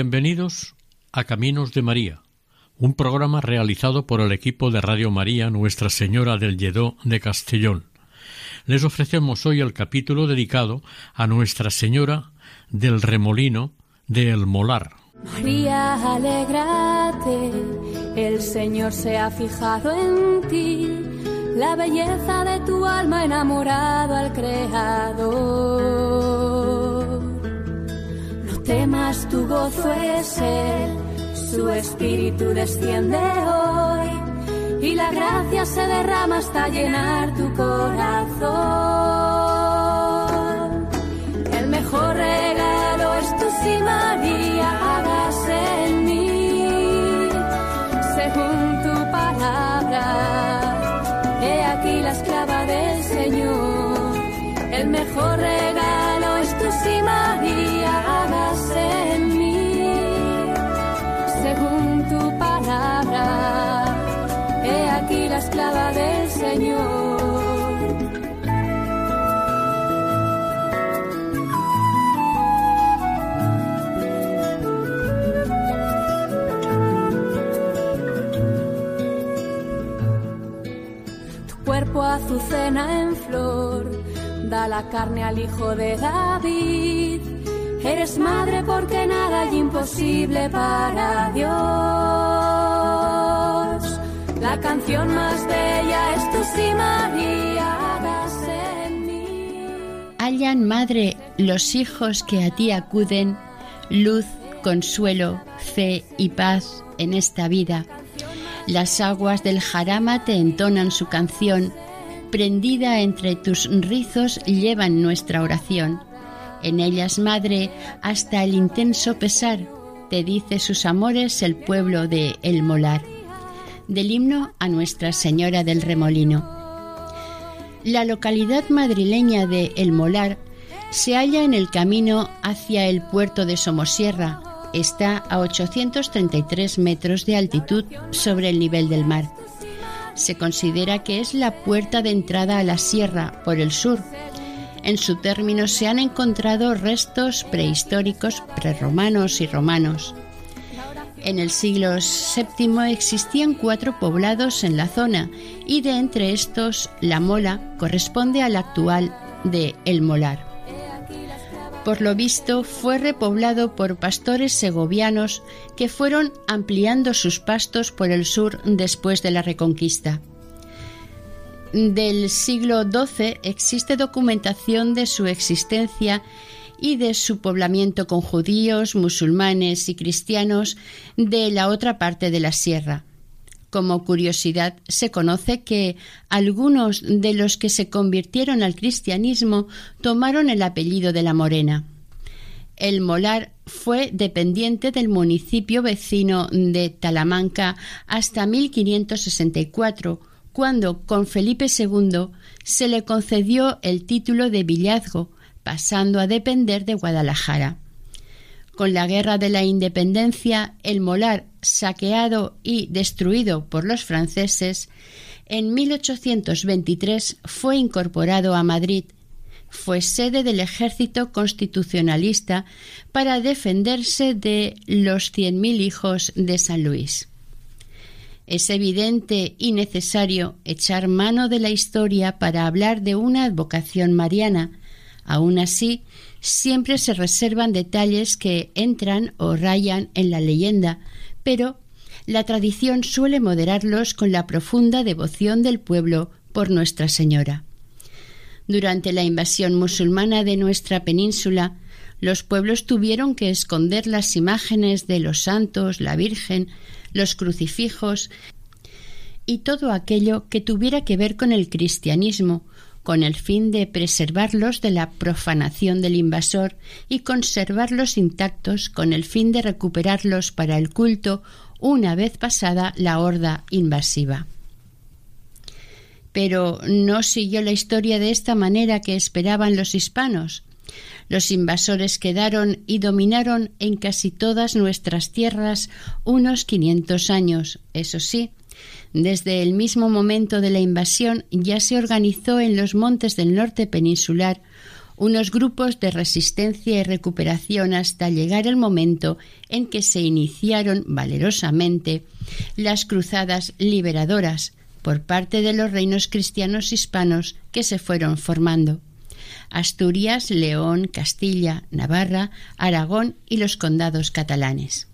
Bienvenidos a Caminos de María, un programa realizado por el equipo de Radio María Nuestra Señora del Lledó de Castellón. Les ofrecemos hoy el capítulo dedicado a Nuestra Señora del Remolino de El Molar. María, alégrate, el Señor se ha fijado en ti, la belleza de tu alma enamorado al Creador. Tu gozo es Él, su espíritu desciende hoy y la gracia se derrama hasta llenar tu corazón. El mejor regalo es tu sí, María, hágase en mí, según tu palabra. He aquí la esclava del Señor. El mejor regalo esclava del Señor. Tu cuerpo azucena en flor, da la carne al hijo de David. Eres madre porque nada hay imposible para Dios. Canción más bella es tu en mí. Hallan, Madre, los hijos que a ti acuden, luz, consuelo, fe y paz en esta vida. Las aguas del jarama te entonan su canción, prendida entre tus rizos llevan nuestra oración. En ellas, Madre, hasta el intenso pesar, te dice sus amores el pueblo de El Molar. Del himno a Nuestra Señora del Remolino. La localidad madrileña de El Molar se halla en el camino hacia el puerto de Somosierra. Está a 833 metros de altitud sobre el nivel del mar. Se considera que es la puerta de entrada a la sierra por el sur. En su término se han encontrado restos prehistóricos prerromanos y romanos. En el siglo VII existían cuatro poblados en la zona y de entre estos la Mola corresponde al actual de El Molar. Por lo visto fue repoblado por pastores segovianos que fueron ampliando sus pastos por el sur después de la Reconquista. Del siglo XII existe documentación de su existencia y de su poblamiento con judíos, musulmanes y cristianos de la otra parte de la sierra. Como curiosidad, se conoce que algunos de los que se convirtieron al cristianismo tomaron el apellido de la Morena. El Molar fue dependiente del municipio vecino de Talamanca hasta 1564, cuando con Felipe II se le concedió el título de villazgo, pasando a depender de Guadalajara. Con la Guerra de la Independencia, el Molar, saqueado y destruido por los franceses, en 1823 fue incorporado a Madrid. Fue sede del ejército constitucionalista para defenderse de los cien mil hijos de San Luis. Es evidente y necesario echar mano de la historia para hablar de una advocación mariana. Aun así, siempre se reservan detalles que entran o rayan en la leyenda, pero la tradición suele moderarlos con la profunda devoción del pueblo por Nuestra Señora. Durante la invasión musulmana de nuestra península, los pueblos tuvieron que esconder las imágenes de los santos, la Virgen, los crucifijos y todo aquello que tuviera que ver con el cristianismo, con el fin de preservarlos de la profanación del invasor y conservarlos intactos con el fin de recuperarlos para el culto una vez pasada la horda invasiva. Pero no siguió la historia de esta manera que esperaban los hispanos. Los invasores quedaron y dominaron en casi todas nuestras tierras unos quinientos años. Eso sí, desde el mismo momento de la invasión ya se organizó en los montes del norte peninsular unos grupos de resistencia y recuperación hasta llegar el momento en que se iniciaron valerosamente las cruzadas liberadoras por parte de los reinos cristianos hispanos que se fueron formando. Asturias, León, Castilla, Navarra, Aragón y los condados catalanes.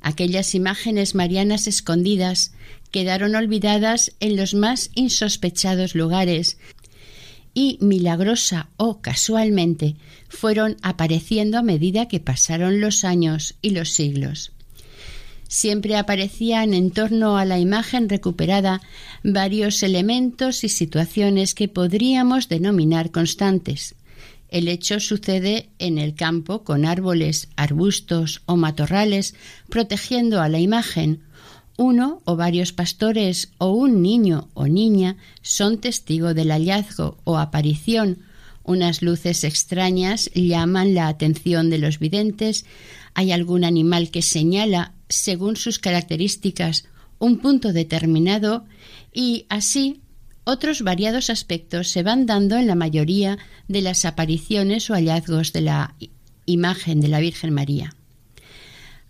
Aquellas imágenes marianas escondidas quedaron olvidadas en los más insospechados lugares y milagrosa o casualmente fueron apareciendo a medida que pasaron los años y los siglos. Siempre aparecían en torno a la imagen recuperada varios elementos y situaciones que podríamos denominar constantes. El hecho sucede en el campo con árboles, arbustos o matorrales protegiendo a la imagen. Uno o varios pastores o un niño o niña son testigo del hallazgo o aparición. Unas luces extrañas llaman la atención de los videntes. Hay algún animal que señala según sus características, un punto determinado y así otros variados aspectos se van dando en la mayoría de las apariciones o hallazgos de la imagen de la Virgen María.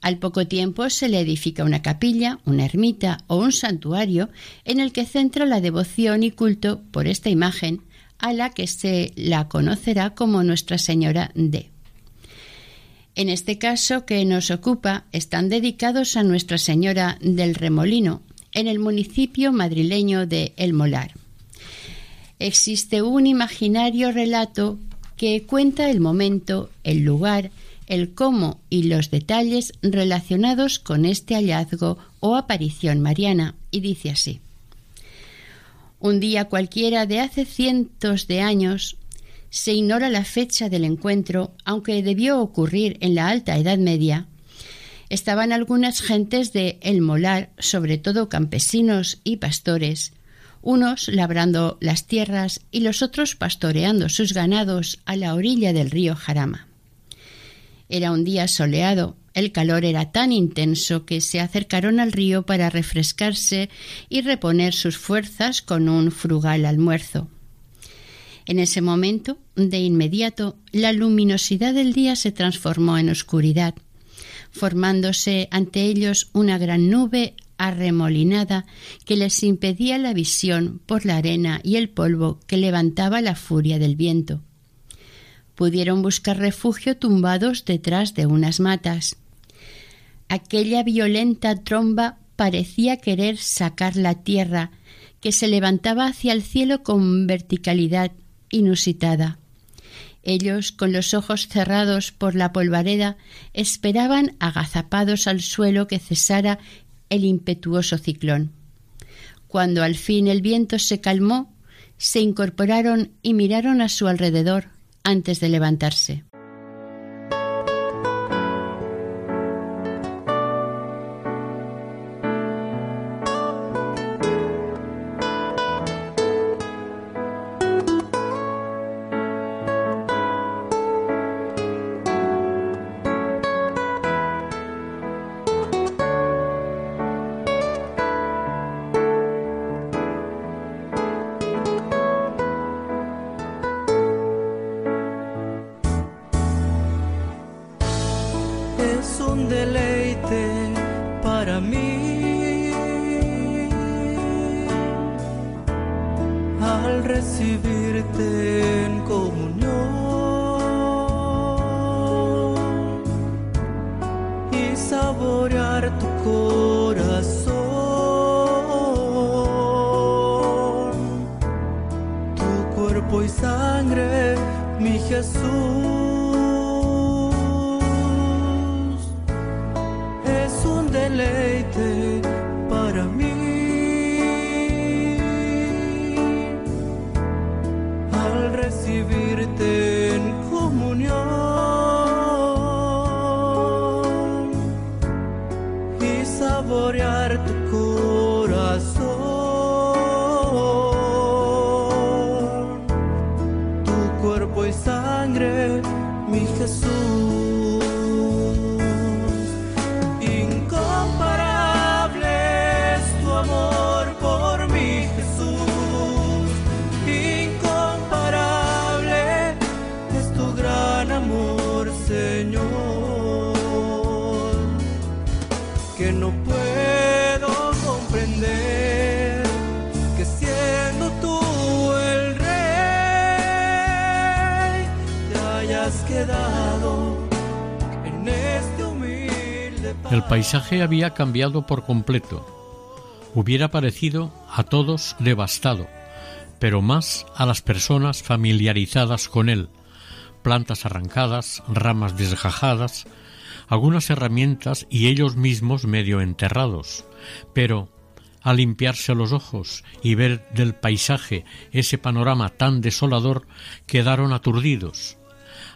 Al poco tiempo se le edifica una capilla, una ermita o un santuario en el que centra la devoción y culto por esta imagen a la que se la conocerá como Nuestra Señora de. En este caso que nos ocupa están dedicados a Nuestra Señora del Remolino, en el municipio madrileño de El Molar. Existe un imaginario relato que cuenta el momento, el lugar, el cómo y los detalles relacionados con este hallazgo o aparición mariana, y dice así. Un día cualquiera de hace cientos de años, se ignora la fecha del encuentro, aunque debió ocurrir en la alta Edad Media. Estaban algunas gentes de El Molar, sobre todo campesinos y pastores, unos labrando las tierras y los otros pastoreando sus ganados a la orilla del río Jarama. Era un día soleado, el calor era tan intenso que se acercaron al río para refrescarse y reponer sus fuerzas con un frugal almuerzo. En ese momento, de inmediato, la luminosidad del día se transformó en oscuridad, formándose ante ellos una gran nube arremolinada que les impedía la visión por la arena y el polvo que levantaba la furia del viento. Pudieron buscar refugio tumbados detrás de unas matas. Aquella violenta tromba parecía querer sacar la tierra, que se levantaba hacia el cielo con verticalidad inusitada. Ellos, con los ojos cerrados por la polvareda, esperaban agazapados al suelo que cesara el impetuoso ciclón. Cuando al fin el viento se calmó, se incorporaron y miraron a su alrededor antes de levantarse. cuerpo y sangre, mi Jesús. El paisaje había cambiado por completo. Hubiera parecido a todos devastado, pero más a las personas familiarizadas con él. Plantas arrancadas, ramas desgajadas, algunas herramientas y ellos mismos medio enterrados. Pero al limpiarse los ojos y ver del paisaje ese panorama tan desolador, quedaron aturdidos.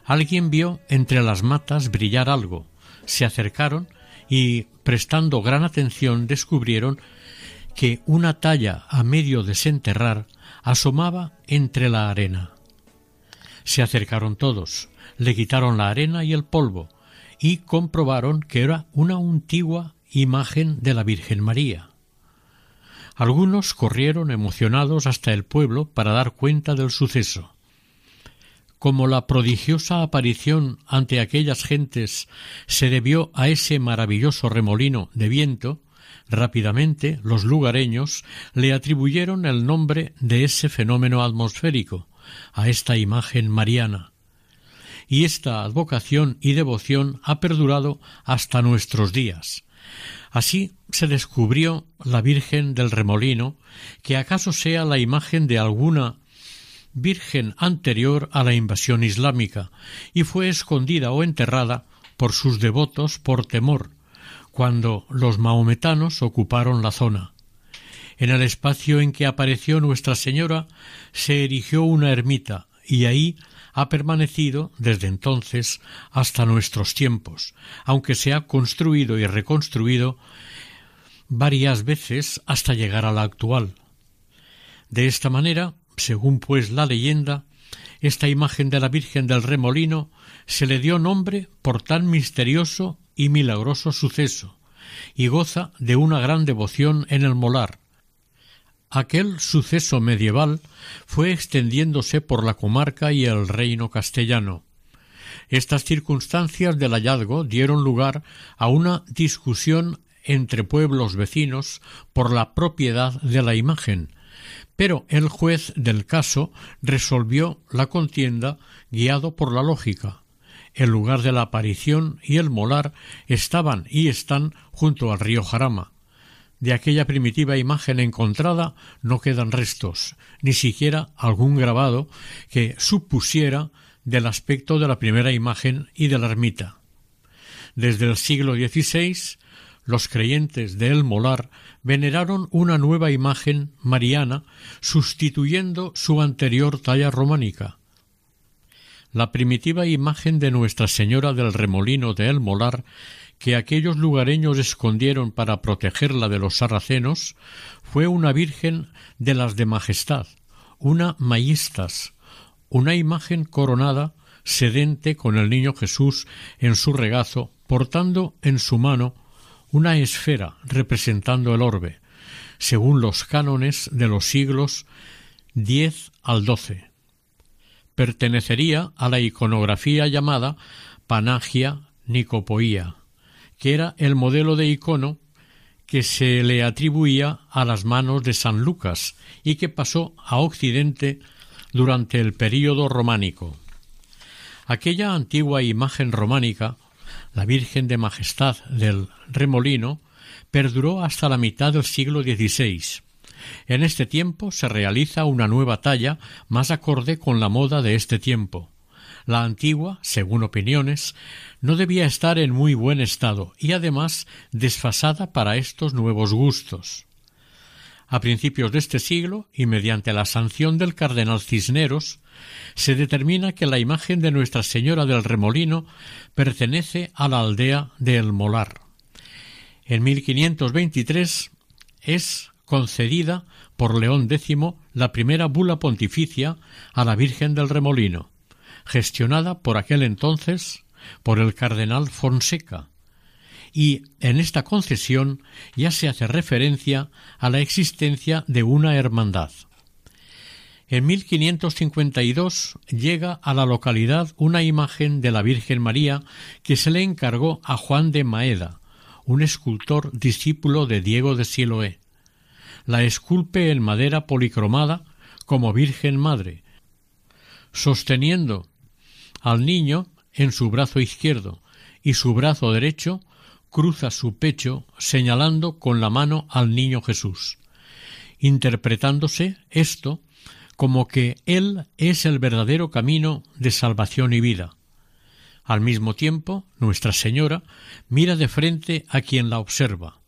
Alguien vio entre las matas brillar algo, se acercaron y, prestando gran atención, descubrieron que una talla a medio desenterrar asomaba entre la arena. Se acercaron todos, le quitaron la arena y el polvo, y comprobaron que era una antigua imagen de la Virgen María. Algunos corrieron emocionados hasta el pueblo para dar cuenta del suceso. Como la prodigiosa aparición ante aquellas gentes se debió a ese maravilloso remolino de viento, rápidamente los lugareños le atribuyeron el nombre de ese fenómeno atmosférico a esta imagen mariana. Y esta advocación y devoción ha perdurado hasta nuestros días. Así se descubrió la Virgen del Remolino, que acaso sea la imagen de alguna virgen anterior a la invasión islámica, y fue escondida o enterrada por sus devotos por temor, cuando los mahometanos ocuparon la zona. En el espacio en que apareció Nuestra Señora se erigió una ermita, y ahí ha permanecido desde entonces hasta nuestros tiempos, aunque se ha construido y reconstruido varias veces hasta llegar a la actual. De esta manera, según pues la leyenda, esta imagen de la Virgen del Remolino se le dio nombre por tan misterioso y milagroso suceso, y goza de una gran devoción en el molar. Aquel suceso medieval fue extendiéndose por la comarca y el reino castellano. Estas circunstancias del hallazgo dieron lugar a una discusión entre pueblos vecinos por la propiedad de la imagen, pero el juez del caso resolvió la contienda guiado por la lógica. El lugar de la aparición y el molar estaban y están junto al río Jarama. De aquella primitiva imagen encontrada no quedan restos, ni siquiera algún grabado que supusiera del aspecto de la primera imagen y de la ermita. Desde el siglo XVI los creyentes de El Molar veneraron una nueva imagen mariana sustituyendo su anterior talla románica. La primitiva imagen de Nuestra Señora del Remolino de El Molar que aquellos lugareños escondieron para protegerla de los sarracenos fue una Virgen de las de Majestad, una Maístas, una imagen coronada sedente con el niño Jesús en su regazo, portando en su mano una esfera representando el orbe, según los cánones de los siglos X al XII. Pertenecería a la iconografía llamada Panagia Nicopoía, que era el modelo de icono que se le atribuía a las manos de San Lucas y que pasó a Occidente durante el período románico. Aquella antigua imagen románica la Virgen de Majestad del Remolino, perduró hasta la mitad del siglo XVI. En este tiempo se realiza una nueva talla más acorde con la moda de este tiempo. La antigua, según opiniones, no debía estar en muy buen estado y además desfasada para estos nuevos gustos. A principios de este siglo, y mediante la sanción del cardenal Cisneros, se determina que la imagen de Nuestra Señora del Remolino pertenece a la aldea de El Molar. En 1523 es concedida por León X la primera bula pontificia a la Virgen del Remolino, gestionada por aquel entonces por el cardenal Fonseca, y en esta concesión ya se hace referencia a la existencia de una hermandad. En 1552 llega a la localidad una imagen de la Virgen María que se le encargó a Juan de Maeda, un escultor discípulo de Diego de Siloé. La esculpe en madera policromada como Virgen Madre, sosteniendo al niño en su brazo izquierdo y su brazo derecho cruza su pecho señalando con la mano al niño Jesús, interpretándose esto como que Él es el verdadero camino de salvación y vida. Al mismo tiempo, Nuestra Señora mira de frente a quien la observa.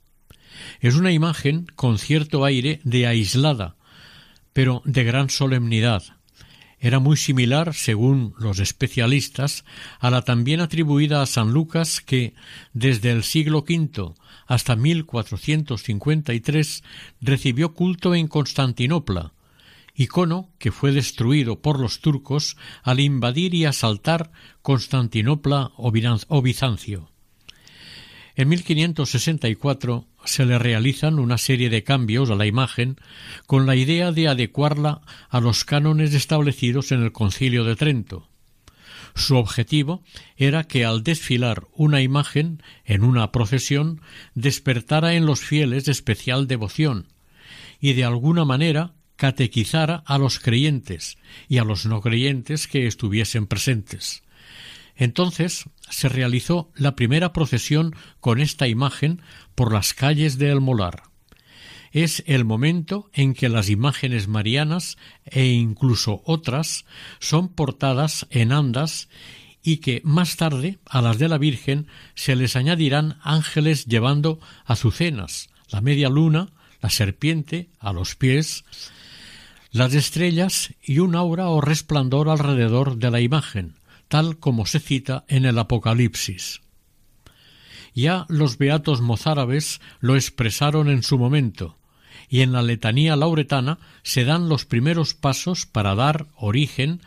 Es una imagen con cierto aire de aislada, pero de gran solemnidad, era muy similar, según los especialistas, a la también atribuida a San Lucas que, desde el siglo V hasta 1453, recibió culto en Constantinopla, icono que fue destruido por los turcos al invadir y asaltar Constantinopla o Bizancio. En 1564 se le realizan una serie de cambios a la imagen con la idea de adecuarla a los cánones establecidos en el Concilio de Trento. Su objetivo era que al desfilar una imagen en una procesión despertara en los fieles especial devoción y de alguna manera catequizara a los creyentes y a los no creyentes que estuviesen presentes. Entonces se realizó la primera procesión con esta imagen por las calles de El Molar. Es el momento en que las imágenes marianas e incluso otras son portadas en andas y que más tarde a las de la Virgen se les añadirán ángeles llevando azucenas, la media luna, la serpiente a los pies, las estrellas y un aura o resplandor alrededor de la imagen, tal como se cita en el Apocalipsis. Ya los beatos mozárabes lo expresaron en su momento, y en la letanía lauretana se dan los primeros pasos para dar origen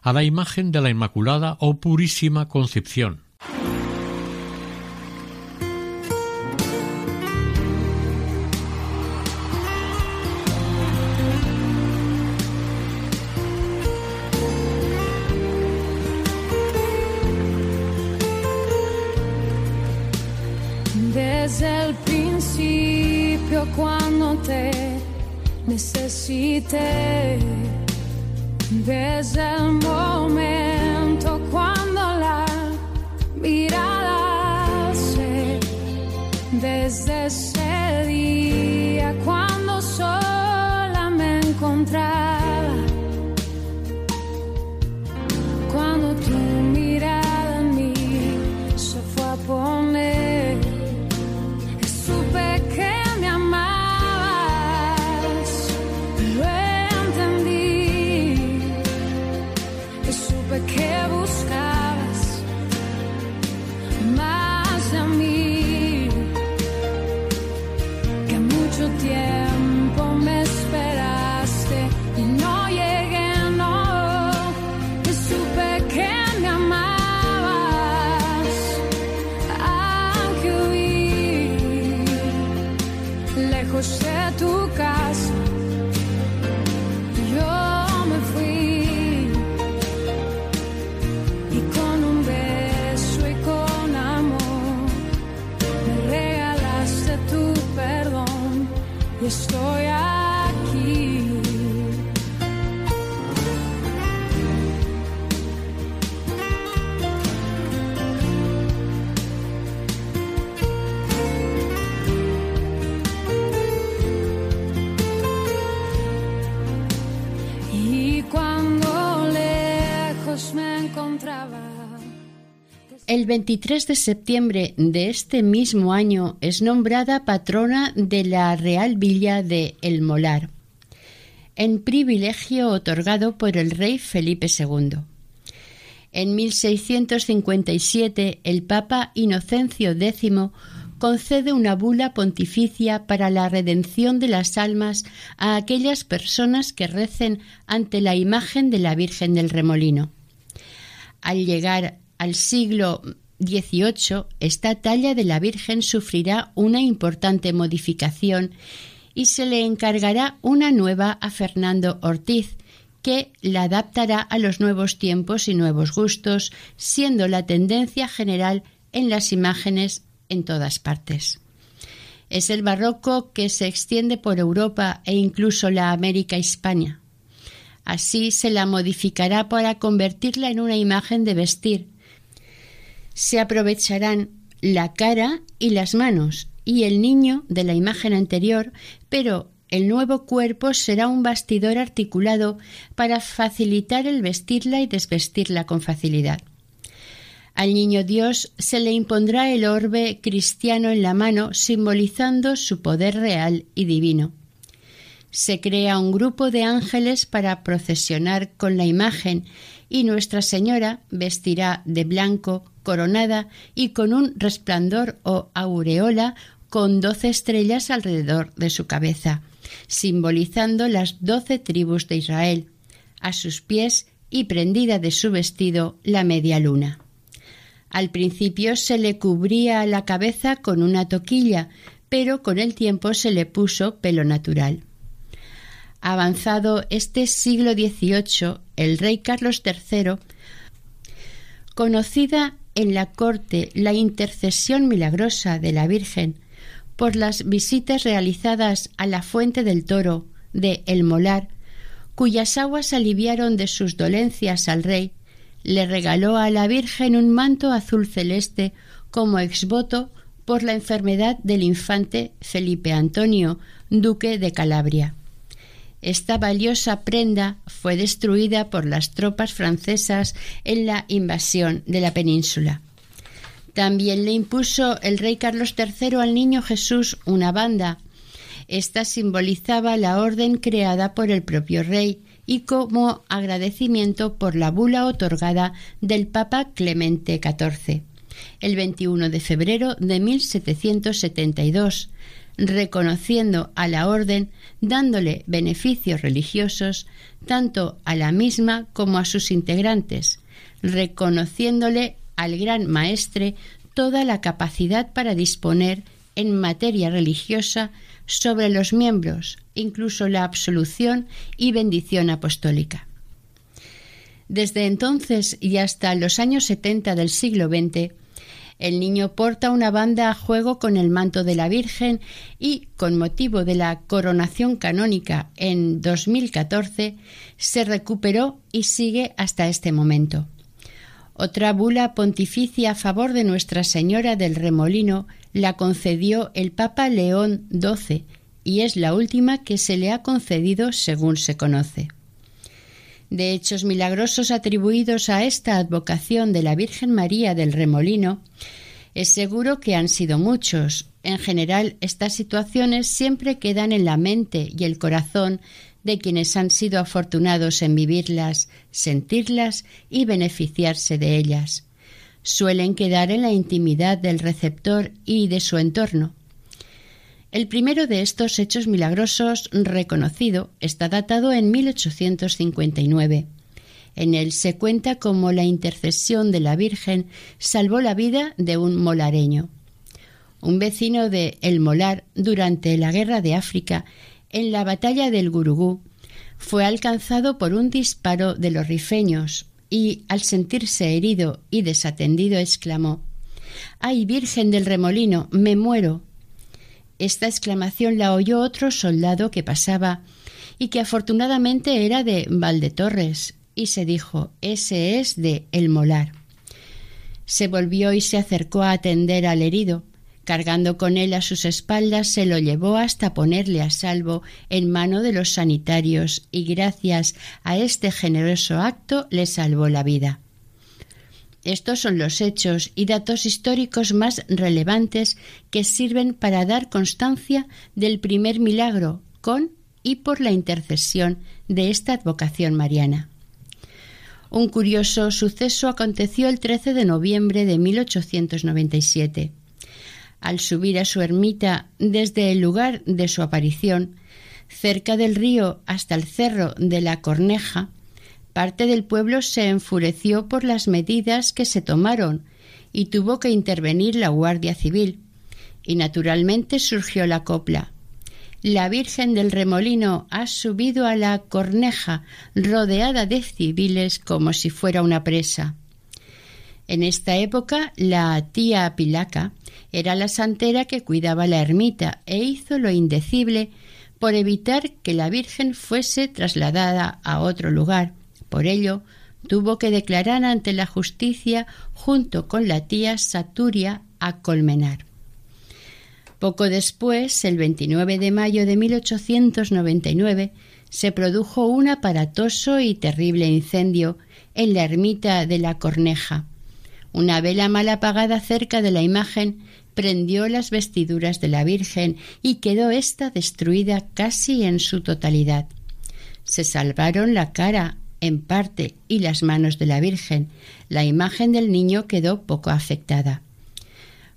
a la imagen de la Inmaculada o Purísima Concepción. Necesité desde el momento 23 de septiembre de este mismo año es nombrada patrona de la Real Villa de El Molar, en privilegio otorgado por el rey Felipe II. En 1657 el Papa Inocencio X concede una bula pontificia para la redención de las almas a aquellas personas que recen ante la imagen de la Virgen del Remolino. Al llegar al siglo XVIII, esta talla de la Virgen sufrirá una importante modificación y se le encargará una nueva a Fernando Ortiz, que la adaptará a los nuevos tiempos y nuevos gustos, siendo la tendencia general en las imágenes en todas partes. Es el barroco que se extiende por Europa e incluso la América hispana. Así se la modificará para convertirla en una imagen de vestir. Se aprovecharán la cara y las manos y el niño de la imagen anterior, pero el nuevo cuerpo será un bastidor articulado para facilitar el vestirla y desvestirla con facilidad. Al niño Dios se le impondrá el orbe cristiano en la mano, simbolizando su poder real y divino. Se crea un grupo de ángeles para procesionar con la imagen y Nuestra Señora vestirá de blanco, coronada y con un resplandor o aureola con doce estrellas alrededor de su cabeza, simbolizando las doce tribus de Israel, a sus pies y prendida de su vestido la media luna. Al principio se le cubría la cabeza con una toquilla, pero con el tiempo se le puso pelo natural. Avanzado este siglo XVIII, el rey Carlos III, conocida en la corte la intercesión milagrosa de la Virgen por las visitas realizadas a la fuente del toro de El Molar, cuyas aguas aliviaron de sus dolencias al rey, le regaló a la Virgen un manto azul celeste como exvoto por la enfermedad del infante Felipe Antonio, duque de Calabria. Esta valiosa prenda fue destruida por las tropas francesas en la invasión de la península. También le impuso el rey Carlos III al niño Jesús una banda. Esta simbolizaba la orden creada por el propio rey y como agradecimiento por la bula otorgada del Papa Clemente XIV el 21 de febrero de 1772, reconociendo a la orden, dándole beneficios religiosos tanto a la misma como a sus integrantes, reconociéndole al gran maestre toda la capacidad para disponer en materia religiosa sobre los miembros, incluso la absolución y bendición apostólica. Desde entonces y hasta los años 70 del siglo XX, el niño porta una banda a juego con el manto de la Virgen y, con motivo de la coronación canónica en 2014, se recuperó y sigue hasta este momento. Otra bula pontificia a favor de Nuestra Señora del Remolino la concedió el Papa León XII y es la última que se le ha concedido según se conoce. De hechos milagrosos atribuidos a esta advocación de la Virgen María del Remolino, es seguro que han sido muchos. En general, estas situaciones siempre quedan en la mente y el corazón de quienes han sido afortunados en vivirlas, sentirlas y beneficiarse de ellas. Suelen quedar en la intimidad del receptor y de su entorno. El primero de estos hechos milagrosos reconocido está datado en 1859. En él se cuenta cómo la intercesión de la Virgen salvó la vida de un molareño. Un vecino de El Molar, durante la Guerra de África, en la batalla del Gurugú, fue alcanzado por un disparo de los rifeños y, al sentirse herido y desatendido, exclamó Ay, Virgen del Remolino, me muero. Esta exclamación la oyó otro soldado que pasaba y que afortunadamente era de Valdetorres, y se dijo Ese es de El Molar. Se volvió y se acercó a atender al herido, Cargando con él a sus espaldas, se lo llevó hasta ponerle a salvo en mano de los sanitarios y gracias a este generoso acto le salvó la vida. Estos son los hechos y datos históricos más relevantes que sirven para dar constancia del primer milagro con y por la intercesión de esta advocación mariana. Un curioso suceso aconteció el 13 de noviembre de 1897. Al subir a su ermita desde el lugar de su aparición, cerca del río hasta el cerro de la Corneja, parte del pueblo se enfureció por las medidas que se tomaron y tuvo que intervenir la Guardia Civil. Y naturalmente surgió la copla. La Virgen del Remolino ha subido a la corneja rodeada de civiles como si fuera una presa. En esta época la tía Pilaca era la santera que cuidaba la ermita e hizo lo indecible por evitar que la Virgen fuese trasladada a otro lugar. Por ello, tuvo que declarar ante la justicia junto con la tía Saturia a Colmenar. Poco después, el 29 de mayo de 1899, se produjo un aparatoso y terrible incendio en la ermita de la Corneja. Una vela mal apagada cerca de la imagen prendió las vestiduras de la Virgen y quedó ésta destruida casi en su totalidad. Se salvaron la cara en parte y las manos de la Virgen. La imagen del niño quedó poco afectada.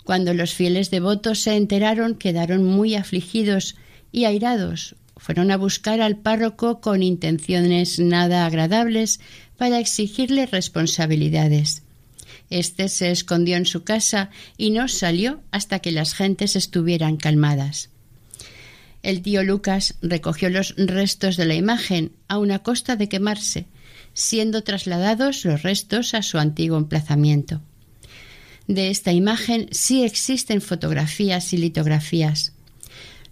Cuando los fieles devotos se enteraron, quedaron muy afligidos y airados. Fueron a buscar al párroco con intenciones nada agradables para exigirle responsabilidades. Este se escondió en su casa y no salió hasta que las gentes estuvieran calmadas. El tío Lucas recogió los restos de la imagen a una costa de quemarse, siendo trasladados los restos a su antiguo emplazamiento. De esta imagen sí existen fotografías y litografías.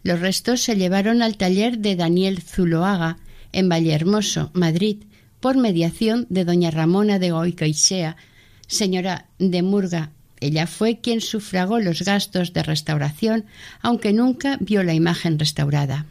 Los restos se llevaron al taller de Daniel Zuloaga en Vallehermoso, Madrid, por mediación de doña Ramona de Goicoechea, señora de Murga. Ella fue quien sufragó los gastos de restauración, aunque nunca vio la imagen restaurada.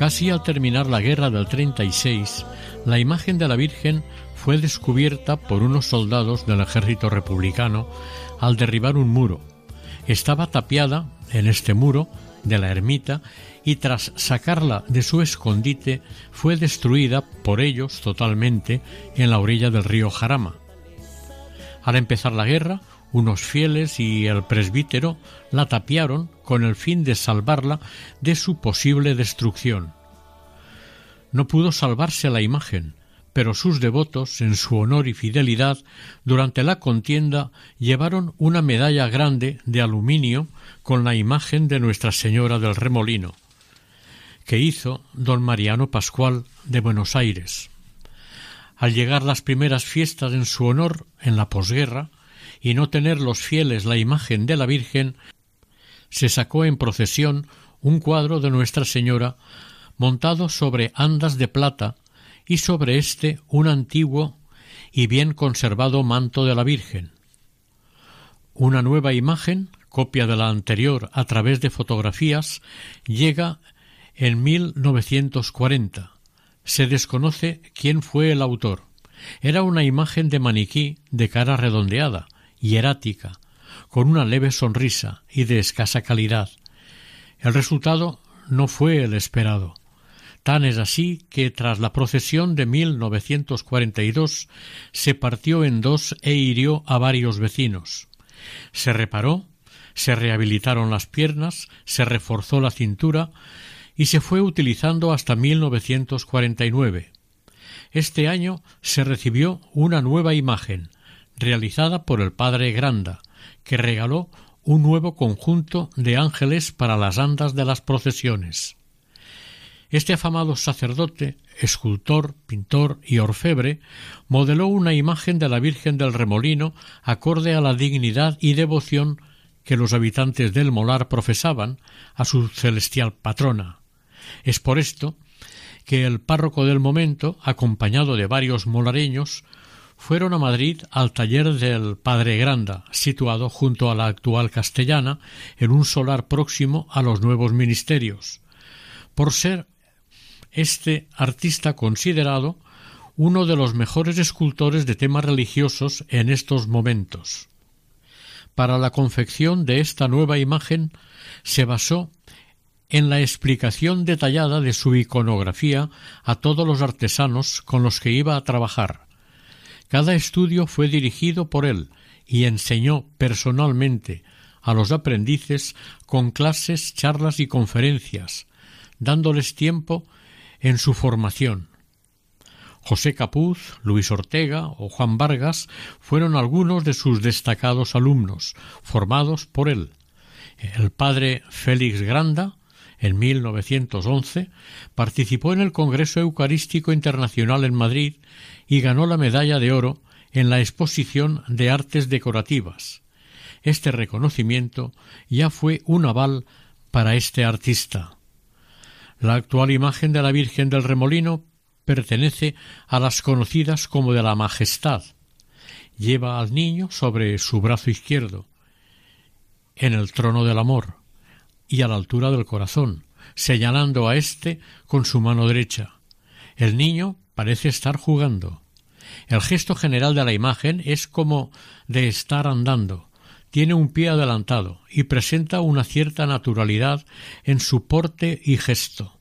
Casi al terminar la guerra del 36, la imagen de la Virgen fue descubierta por unos soldados del ejército republicano al derribar un muro. Estaba tapiada en este muro de la ermita y tras sacarla de su escondite fue destruida por ellos totalmente en la orilla del río Jarama. Al empezar la guerra, unos fieles y el presbítero la tapiaron con el fin de salvarla de su posible destrucción. No pudo salvarse la imagen, pero sus devotos, en su honor y fidelidad, durante la contienda llevaron una medalla grande de aluminio con la imagen de Nuestra Señora del Remolino, que hizo don Mariano Pascual de Buenos Aires. Al llegar las primeras fiestas en su honor en la posguerra, y no tener los fieles la imagen de la Virgen, se sacó en procesión un cuadro de Nuestra Señora montado sobre andas de plata y sobre éste un antiguo y bien conservado manto de la Virgen. Una nueva imagen, copia de la anterior a través de fotografías, llega en 1940. Se desconoce quién fue el autor. Era una imagen de maniquí de cara redondeada, hierática, con una leve sonrisa y de escasa calidad. El resultado no fue el esperado. Tan es así que tras la procesión de 1942 se partió en dos e hirió a varios vecinos. Se reparó, se rehabilitaron las piernas, se reforzó la cintura y se fue utilizando hasta 1949. Este año se recibió una nueva imagen, realizada por el padre Granda, que regaló un nuevo conjunto de ángeles para las andas de las procesiones. Este afamado sacerdote, escultor, pintor y orfebre, modeló una imagen de la Virgen del Remolino acorde a la dignidad y devoción que los habitantes del Molar profesaban a su celestial patrona. Es por esto que el párroco del momento, acompañado de varios molareños, fueron a Madrid al taller del Padre Granda, situado junto a la actual castellana, en un solar próximo a los nuevos ministerios, por ser este artista considerado uno de los mejores escultores de temas religiosos en estos momentos. Para la confección de esta nueva imagen se basó en la explicación detallada de su iconografía a todos los artesanos con los que iba a trabajar. Cada estudio fue dirigido por él y enseñó personalmente a los aprendices con clases, charlas y conferencias, dándoles tiempo en su formación. José Capuz, Luis Ortega o Juan Vargas fueron algunos de sus destacados alumnos, formados por él. El padre Félix Granda, en 1911, participó en el Congreso Eucarístico Internacional en Madrid y ganó la medalla de oro en la exposición de artes decorativas. Este reconocimiento ya fue un aval para este artista. La actual imagen de la Virgen del Remolino pertenece a las conocidas como de la Majestad. Lleva al niño sobre su brazo izquierdo, en el trono del amor, y a la altura del corazón, señalando a éste con su mano derecha. El niño parece estar jugando. El gesto general de la imagen es como de estar andando, tiene un pie adelantado y presenta una cierta naturalidad en su porte y gesto.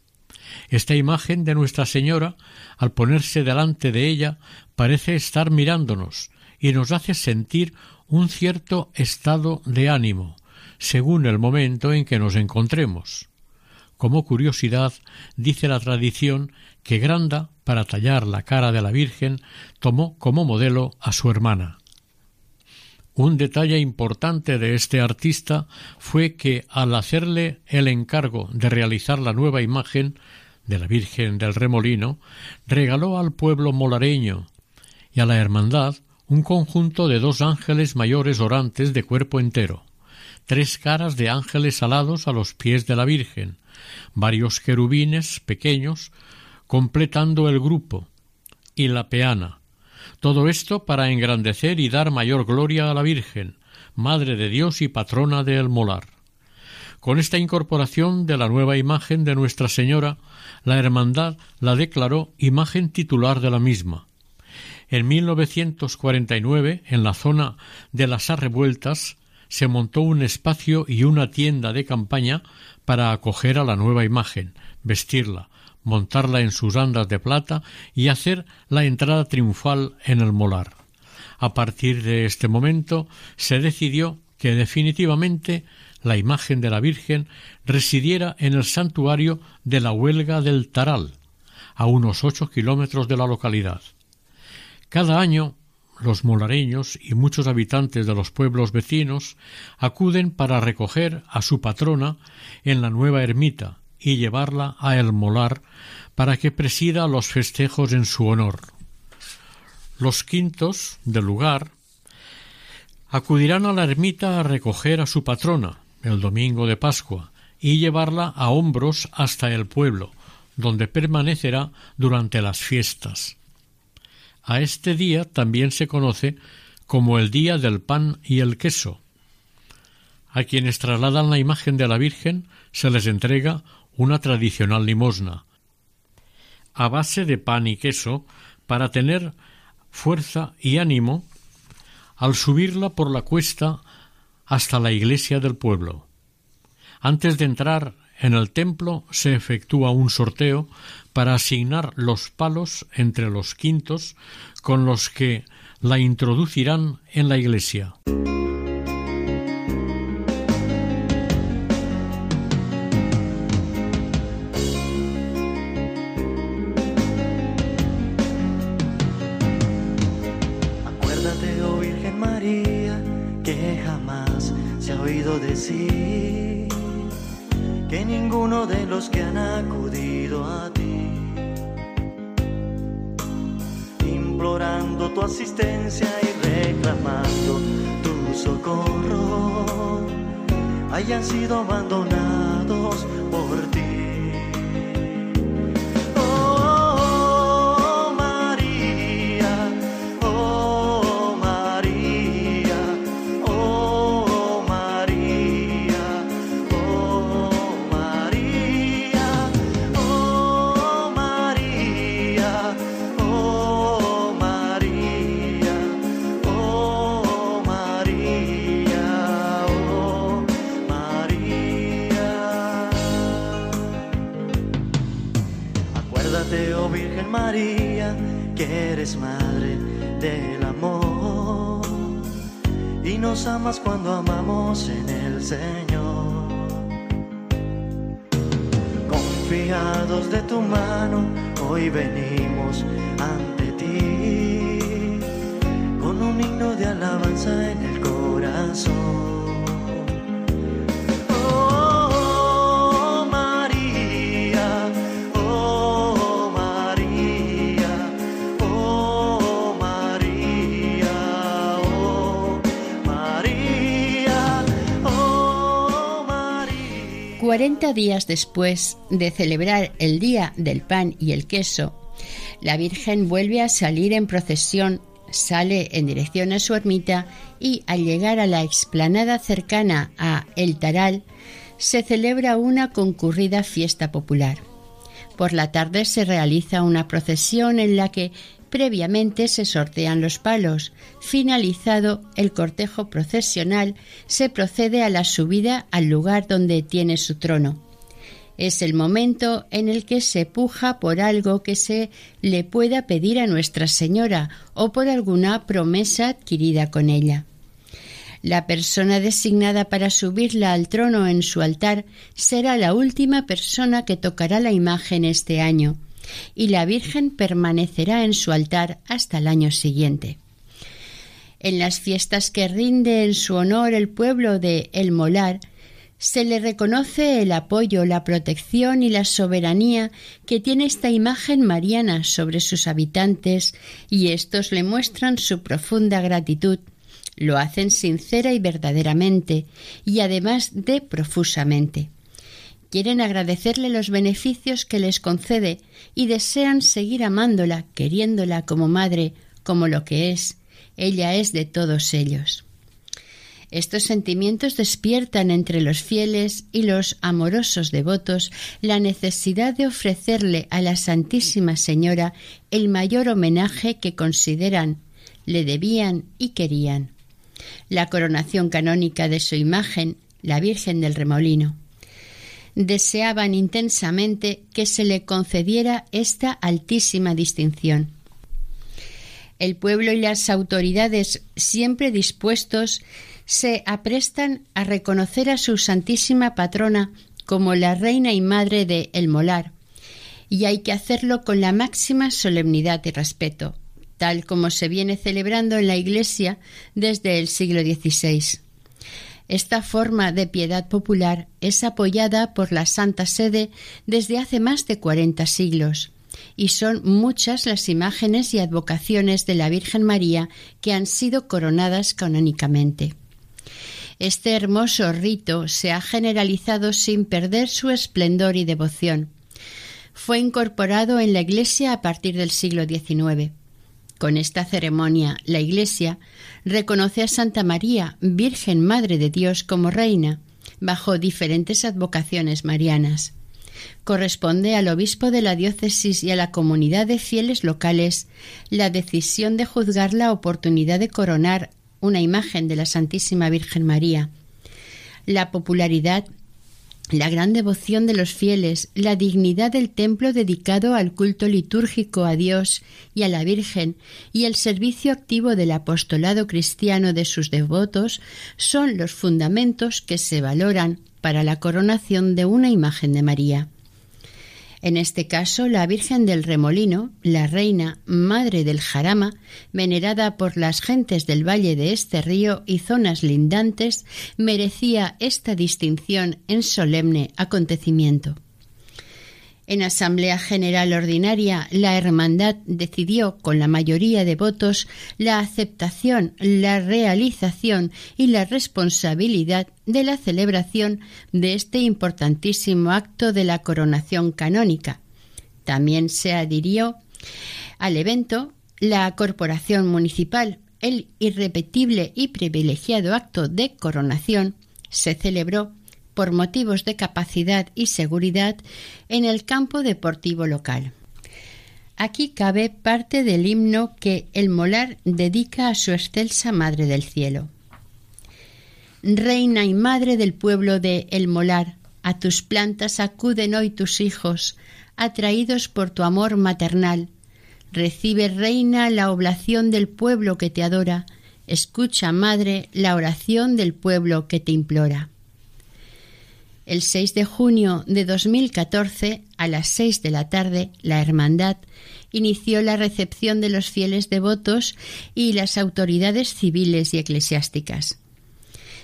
Esta imagen de Nuestra Señora, al ponerse delante de ella, parece estar mirándonos y nos hace sentir un cierto estado de ánimo, según el momento en que nos encontremos. Como curiosidad, dice la tradición que Granda, para tallar la cara de la Virgen, tomó como modelo a su hermana. Un detalle importante de este artista fue que al hacerle el encargo de realizar la nueva imagen de la Virgen del Remolino, regaló al pueblo molareño y a la hermandad un conjunto de dos ángeles mayores orantes de cuerpo entero, tres caras de ángeles alados a los pies de la Virgen, varios querubines pequeños completando el grupo, y la peana, todo esto para engrandecer y dar mayor gloria a la Virgen, Madre de Dios y patrona del molar. Con esta incorporación de la nueva imagen de Nuestra Señora, la Hermandad la declaró imagen titular de la misma. En 1949, en la zona de las Arrevueltas, se montó un espacio y una tienda de campaña para acoger a la nueva imagen, vestirla, montarla en sus andas de plata y hacer la entrada triunfal en el molar. A partir de este momento se decidió que definitivamente la imagen de la Virgen residiera en el santuario de la Huelga del Taral, a unos ocho kilómetros de la localidad. Cada año los molareños y muchos habitantes de los pueblos vecinos acuden para recoger a su patrona en la nueva ermita, y llevarla a El Molar para que presida los festejos en su honor. Los quintos del lugar Acudirán a la ermita a recoger a su patrona el domingo de Pascua y llevarla a hombros hasta el pueblo, donde permanecerá durante las fiestas. A este día también se conoce como el día del pan y el queso. A quienes trasladan la imagen de la Virgen se les entrega una tradicional limosna, a base de pan y queso para tener fuerza y ánimo al subirla por la cuesta hasta la iglesia del pueblo. Antes de entrar en el templo se efectúa un sorteo para asignar los palos entre los quintos con los que la introducirán en la iglesia. Acuérdate, oh Virgen María, que jamás se ha oído decir que ninguno de los que han acudido a ti, implorando tu asistencia y reclamando tu socorro, hayan sido abandonados por eres madre del amor y nos amas cuando amamos en el Señor. Confiados de tu mano, hoy venimos ante ti con un himno de alabanza en el corazón. 40 días después de celebrar el Día del Pan y el Queso, la Virgen vuelve a salir en procesión, sale en dirección a su ermita y al llegar a la explanada cercana a El Taral, se celebra una concurrida fiesta popular. Por la tarde se realiza una procesión en la que previamente se sortean los palos. Finalizado el cortejo procesional, se procede a la subida al lugar donde tiene su trono. Es el momento en el que se puja por algo que se le pueda pedir a Nuestra Señora o por alguna promesa adquirida con ella. La persona designada para subirla al trono en su altar será la última persona que tocará la imagen este año, y la Virgen permanecerá en su altar hasta el año siguiente. En las fiestas que rinde en su honor el pueblo de El Molar, se le reconoce el apoyo, la protección y la soberanía que tiene esta imagen mariana sobre sus habitantes y estos le muestran su profunda gratitud. Lo hacen sincera y verdaderamente y además de profusamente. Quieren agradecerle los beneficios que les concede y desean seguir amándola, queriéndola como madre, como lo que es. Ella es de todos ellos. Estos sentimientos despiertan entre los fieles y los amorosos devotos la necesidad de ofrecerle a la Santísima Señora el mayor homenaje que consideran, le debían y querían. La coronación canónica de su imagen, la Virgen del Remolino. Deseaban intensamente que se le concediera esta altísima distinción el pueblo y las autoridades siempre dispuestos se aprestan a reconocer a su santísima patrona como la reina y madre de El Molar, y hay que hacerlo con la máxima solemnidad y respeto, tal como se viene celebrando en la Iglesia desde el siglo XVI. Esta forma de piedad popular es apoyada por la Santa Sede desde hace más de cuarenta siglos y son muchas las imágenes y advocaciones de la Virgen María que han sido coronadas canónicamente. Este hermoso rito se ha generalizado sin perder su esplendor y devoción. Fue incorporado en la Iglesia a partir del siglo XIX. Con esta ceremonia, la Iglesia reconoce a Santa María, Virgen Madre de Dios, como reina, bajo diferentes advocaciones marianas. Corresponde al obispo de la diócesis y a la comunidad de fieles locales la decisión de juzgar la oportunidad de coronar una imagen de la Santísima Virgen María. La popularidad la gran devoción de los fieles, la dignidad del templo dedicado al culto litúrgico a Dios y a la Virgen y el servicio activo del apostolado cristiano de sus devotos son los fundamentos que se valoran para la coronación de una imagen de María. En este caso, la Virgen del Remolino, la Reina Madre del Jarama, venerada por las gentes del valle de este río y zonas lindantes, merecía esta distinción en solemne acontecimiento. En Asamblea General Ordinaria, la Hermandad decidió, con la mayoría de votos, la aceptación, la realización y la responsabilidad de la celebración de este importantísimo acto de la coronación canónica. También se adhirió al evento la Corporación Municipal. El irrepetible y privilegiado acto de coronación se celebró por motivos de capacidad y seguridad en el campo deportivo local. Aquí cabe parte del himno que el molar dedica a su excelsa Madre del Cielo. Reina y Madre del pueblo de El Molar, a tus plantas acuden hoy tus hijos, atraídos por tu amor maternal. Recibe, Reina, la oblación del pueblo que te adora, escucha, Madre, la oración del pueblo que te implora. El 6 de junio de 2014, a las 6 de la tarde, la Hermandad inició la recepción de los fieles devotos y las autoridades civiles y eclesiásticas.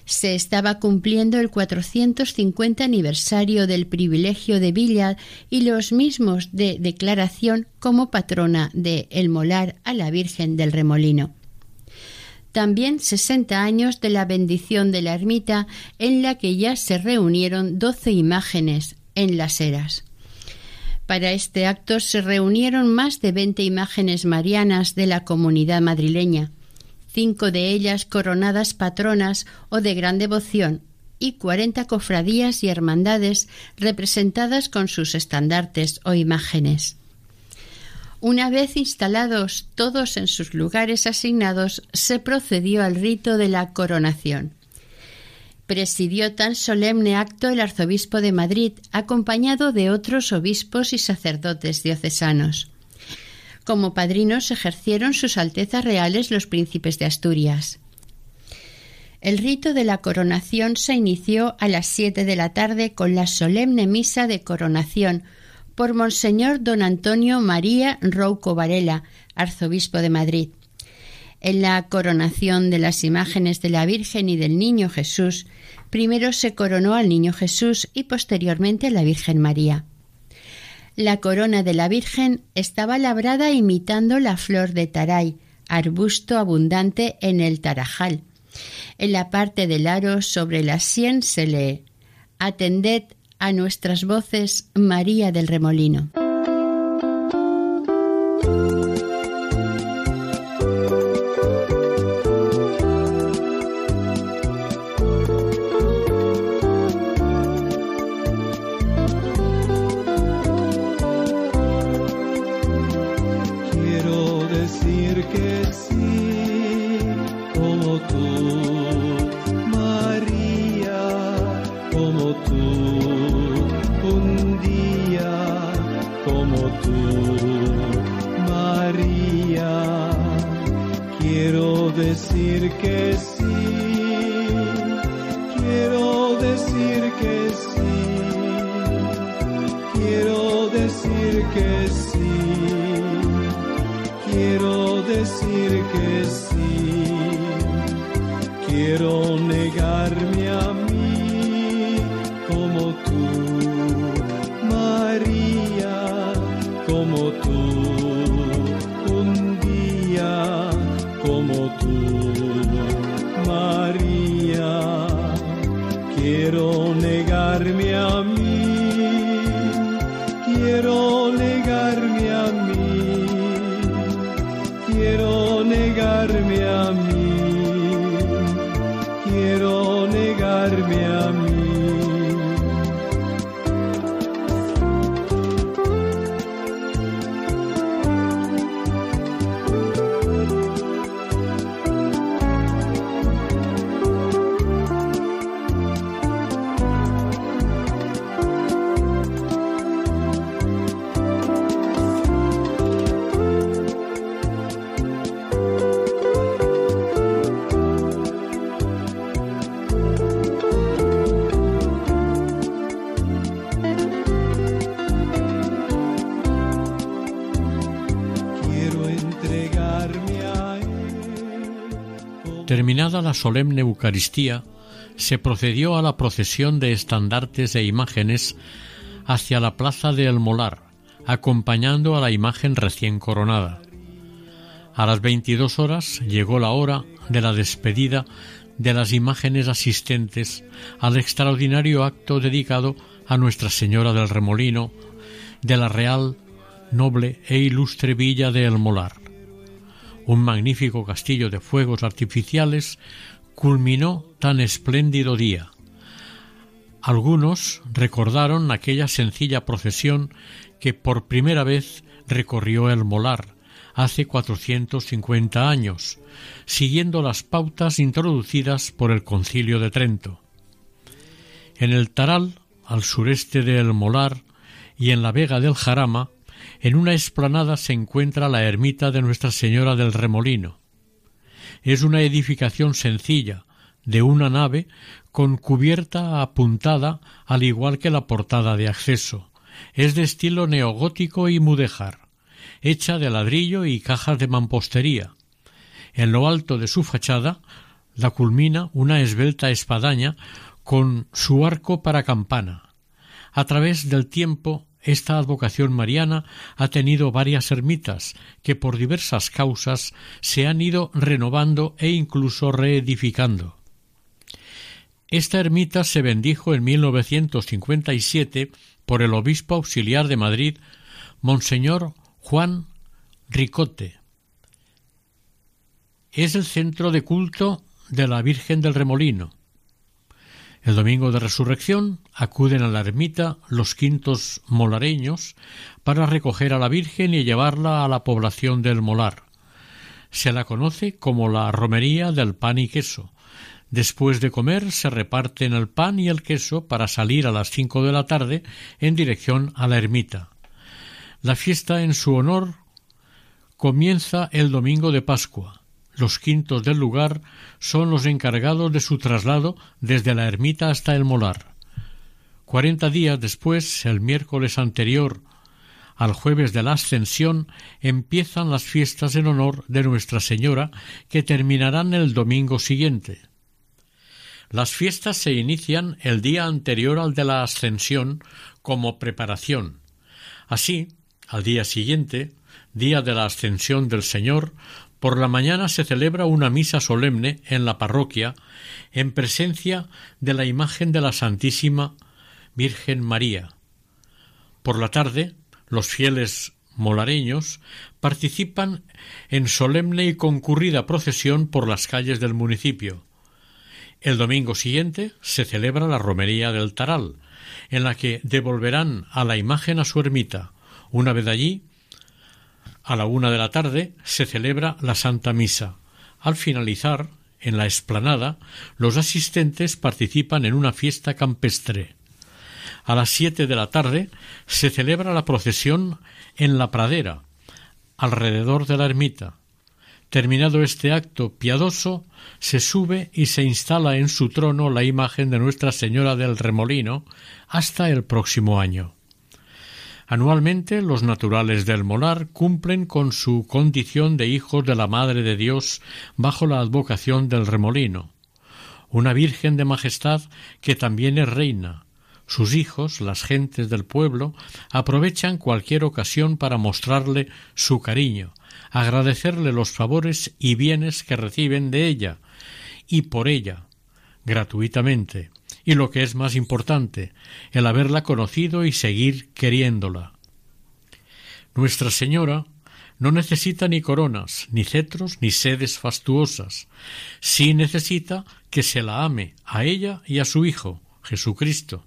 Se estaba cumpliendo el 450 aniversario del privilegio de Villa y los mismos de declaración como patrona de El Molar a la Virgen del Remolino también 60 años de la bendición de la ermita en la que ya se reunieron 12 imágenes en las eras. Para este acto se reunieron más de 20 imágenes marianas de la comunidad madrileña, cinco de ellas coronadas patronas o de gran devoción, y 40 cofradías y hermandades representadas con sus estandartes o imágenes. Una vez instalados todos en sus lugares asignados, se procedió al rito de la coronación. Presidió tan solemne acto el arzobispo de Madrid, acompañado de otros obispos y sacerdotes diocesanos. Como padrinos ejercieron sus altezas reales los príncipes de Asturias. El rito de la coronación se inició a las siete de la tarde con la solemne misa de coronación, por Monseñor don Antonio María Rouco Varela, arzobispo de Madrid. En la coronación de las imágenes de la Virgen y del Niño Jesús, primero se coronó al Niño Jesús y posteriormente a la Virgen María. La corona de la Virgen estaba labrada imitando la flor de taray, arbusto abundante en el tarajal. En la parte del aro sobre la sien se lee Atended a nuestras voces María del Remolino. que sí, quiero decir que sí, quiero decir que sí, quiero decir que sí, quiero negarme Quiero Terminada la solemne Eucaristía, se procedió a la procesión de estandartes e imágenes hacia la plaza de El Molar, acompañando a la imagen recién coronada. A las 22 horas llegó la hora de la despedida de las imágenes asistentes al extraordinario acto dedicado a Nuestra Señora del Remolino de la Real, Noble e Ilustre Villa de El Molar. Un magnífico castillo de fuegos artificiales culminó tan espléndido día. Algunos recordaron aquella sencilla procesión que por primera vez recorrió el Molar hace 450 años, siguiendo las pautas introducidas por el Concilio de Trento. En el Taral, al sureste de El Molar, y en la Vega del Jarama, en una explanada se encuentra la ermita de Nuestra Señora del Remolino. Es una edificación sencilla, de una nave, con cubierta apuntada al igual que la portada de acceso. Es de estilo neogótico y mudéjar, hecha de ladrillo y cajas de mampostería. En lo alto de su fachada la culmina una esbelta espadaña con su arco para campana. A través del tiempo esta advocación mariana ha tenido varias ermitas que por diversas causas se han ido renovando e incluso reedificando. Esta ermita se bendijo en 1957 por el obispo auxiliar de Madrid, Monseñor Juan Ricote. Es el centro de culto de la Virgen del Remolino. El domingo de resurrección acuden a la ermita los quintos molareños para recoger a la Virgen y llevarla a la población del Molar. Se la conoce como la romería del pan y queso. Después de comer se reparten el pan y el queso para salir a las cinco de la tarde en dirección a la ermita. La fiesta en su honor comienza el domingo de Pascua. Los quintos del lugar son los encargados de su traslado desde la ermita hasta el molar. Cuarenta días después, el miércoles anterior al jueves de la Ascensión, empiezan las fiestas en honor de Nuestra Señora, que terminarán el domingo siguiente. Las fiestas se inician el día anterior al de la Ascensión como preparación. Así, al día siguiente, día de la Ascensión del Señor, por la mañana se celebra una misa solemne en la parroquia en presencia de la imagen de la Santísima Virgen María. Por la tarde, los fieles molareños participan en solemne y concurrida procesión por las calles del municipio. El domingo siguiente se celebra la romería del Taral, en la que devolverán a la imagen a su ermita. Una vez allí, a la una de la tarde se celebra la Santa Misa. Al finalizar, en la explanada, los asistentes participan en una fiesta campestre. A las siete de la tarde se celebra la procesión en la pradera, alrededor de la ermita. Terminado este acto piadoso, se sube y se instala en su trono la imagen de Nuestra Señora del Remolino hasta el próximo año. Anualmente los naturales del Molar cumplen con su condición de hijos de la Madre de Dios bajo la advocación del Remolino, una Virgen de Majestad que también es reina, Sus hijos, las gentes del pueblo, aprovechan cualquier ocasión para mostrarle su cariño, agradecerle los favores y bienes que reciben de ella y por ella, gratuitamente, y lo que es más importante, el haberla conocido y seguir queriéndola. Nuestra Señora no necesita ni coronas, ni cetros, ni sedes fastuosas. Sí necesita que se la ame a ella y a su Hijo, Jesucristo,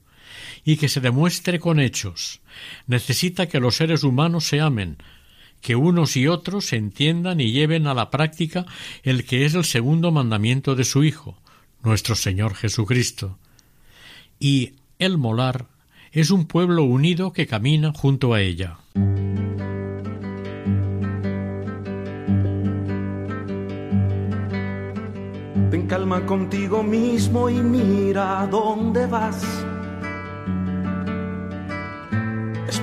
y que se demuestre con hechos. Necesita que los seres humanos se amen, que unos y otros se entiendan y lleven a la práctica el que es el segundo mandamiento de su Hijo, nuestro Señor Jesucristo. Y el molar es un pueblo unido que camina junto a ella. Ten calma contigo mismo y mira dónde vas.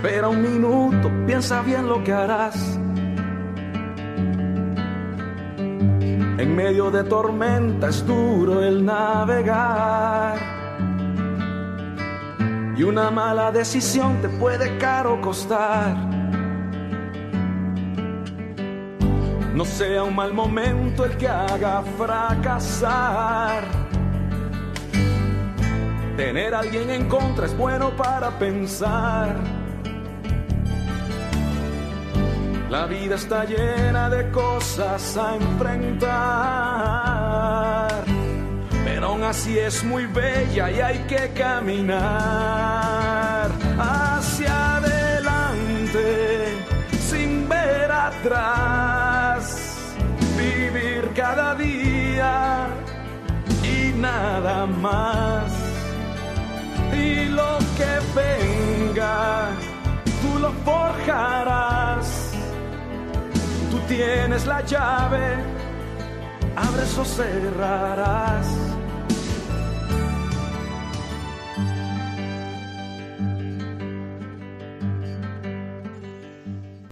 Espera un minuto, piensa bien lo que harás. En medio de tormenta es duro el navegar. Y una mala decisión te puede caro costar. No sea un mal momento el que haga fracasar. Tener a alguien en contra es bueno para pensar. La vida está llena de cosas a enfrentar, pero aún así es muy bella y hay que caminar hacia adelante sin ver atrás, vivir cada día y nada más. Y lo que venga, tú lo forjarás tienes la llave, abres o cerrarás.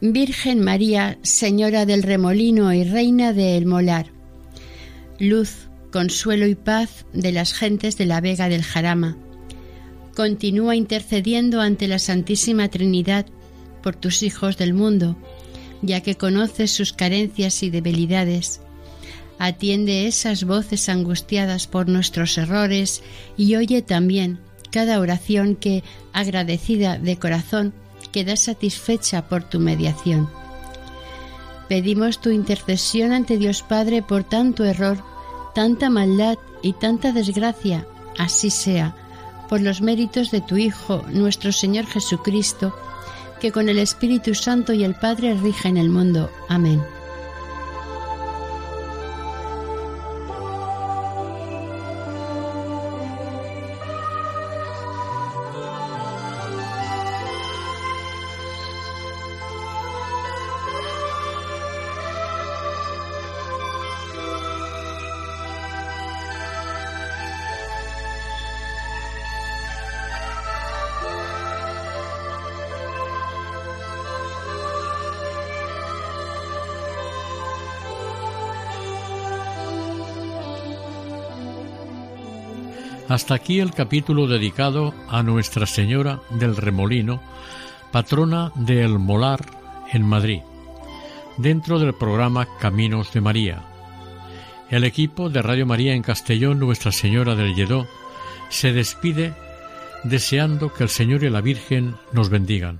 Virgen María, Señora del Remolino y Reina del Molar, luz, consuelo y paz de las gentes de la Vega del Jarama, continúa intercediendo ante la Santísima Trinidad por tus hijos del mundo, ya que conoces sus carencias y debilidades. Atiende esas voces angustiadas por nuestros errores y oye también cada oración que, agradecida de corazón, queda satisfecha por tu mediación. Pedimos tu intercesión ante Dios Padre por tanto error, tanta maldad y tanta desgracia, así sea, por los méritos de tu Hijo, nuestro Señor Jesucristo, que con el Espíritu Santo y el Padre rigen el mundo. Amén. Hasta aquí el capítulo dedicado a Nuestra Señora del Remolino, patrona de El Molar en Madrid, dentro del programa Caminos de María. El equipo de Radio María en Castellón, Nuestra Señora del Lledó, se despide deseando que el Señor y la Virgen nos bendigan.